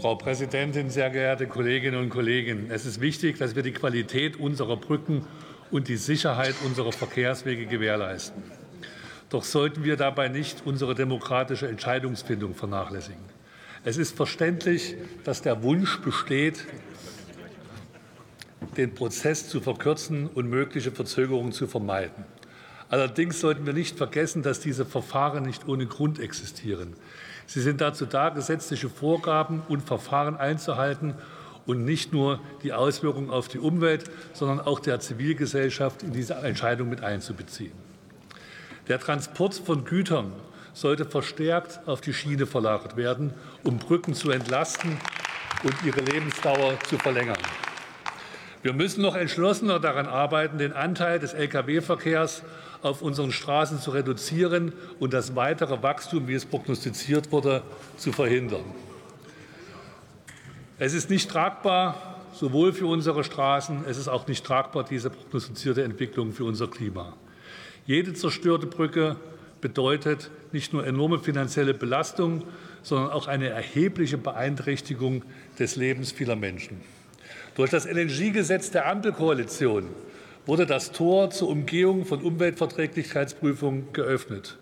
Frau Präsidentin, sehr geehrte Kolleginnen und Kollegen! Es ist wichtig, dass wir die Qualität unserer Brücken und die Sicherheit unserer Verkehrswege gewährleisten. Doch sollten wir dabei nicht unsere demokratische Entscheidungsfindung vernachlässigen. Es ist verständlich, dass der Wunsch besteht, den Prozess zu verkürzen und mögliche Verzögerungen zu vermeiden. Allerdings sollten wir nicht vergessen, dass diese Verfahren nicht ohne Grund existieren. Sie sind dazu da, gesetzliche Vorgaben und Verfahren einzuhalten und nicht nur die Auswirkungen auf die Umwelt, sondern auch der Zivilgesellschaft in diese Entscheidung mit einzubeziehen. Der Transport von Gütern sollte verstärkt auf die Schiene verlagert werden, um Brücken zu entlasten und ihre Lebensdauer zu verlängern. Wir müssen noch entschlossener daran arbeiten, den Anteil des Lkw-Verkehrs auf unseren Straßen zu reduzieren und das weitere Wachstum, wie es prognostiziert wurde, zu verhindern. Es ist nicht tragbar, sowohl für unsere Straßen, es ist auch nicht tragbar, diese prognostizierte Entwicklung für unser Klima. Jede zerstörte Brücke bedeutet nicht nur enorme finanzielle Belastung, sondern auch eine erhebliche Beeinträchtigung des Lebens vieler Menschen. Durch das LNG-Gesetz der Ampelkoalition wurde das Tor zur Umgehung von Umweltverträglichkeitsprüfungen geöffnet.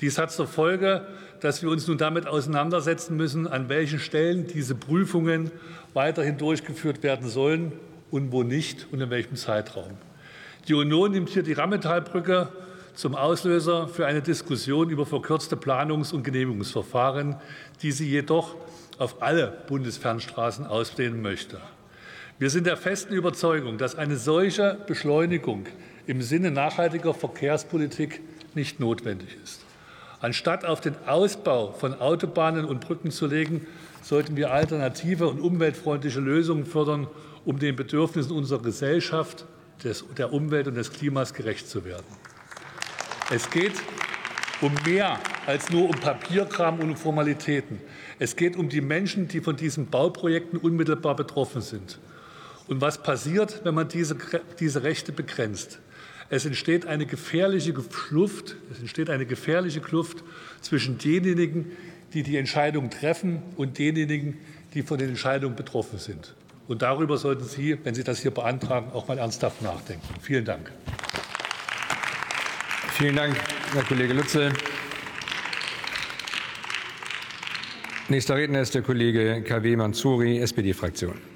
Dies hat zur Folge, dass wir uns nun damit auseinandersetzen müssen, an welchen Stellen diese Prüfungen weiterhin durchgeführt werden sollen und wo nicht und in welchem Zeitraum. Die Union nimmt hier die Rammetalbrücke zum Auslöser für eine Diskussion über verkürzte Planungs- und Genehmigungsverfahren, die sie jedoch auf alle Bundesfernstraßen ausdehnen möchte. Wir sind der festen Überzeugung, dass eine solche Beschleunigung im Sinne nachhaltiger Verkehrspolitik nicht notwendig ist. Anstatt auf den Ausbau von Autobahnen und Brücken zu legen, sollten wir alternative und umweltfreundliche Lösungen fördern, um den Bedürfnissen unserer Gesellschaft, des, der Umwelt und des Klimas gerecht zu werden. Es geht um mehr als nur um Papierkram und Formalitäten. Es geht um die Menschen, die von diesen Bauprojekten unmittelbar betroffen sind. Und was passiert, wenn man diese, diese Rechte begrenzt? Es entsteht eine gefährliche Kluft, es entsteht eine gefährliche Kluft zwischen denjenigen, die die Entscheidung treffen und denjenigen, die von den Entscheidungen betroffen sind. Und darüber sollten Sie, wenn Sie das hier beantragen, auch mal ernsthaft nachdenken. Vielen Dank. Vielen Dank, Herr Kollege Lütze. Nächster Redner ist der Kollege KW Mansouri, SPD-Fraktion.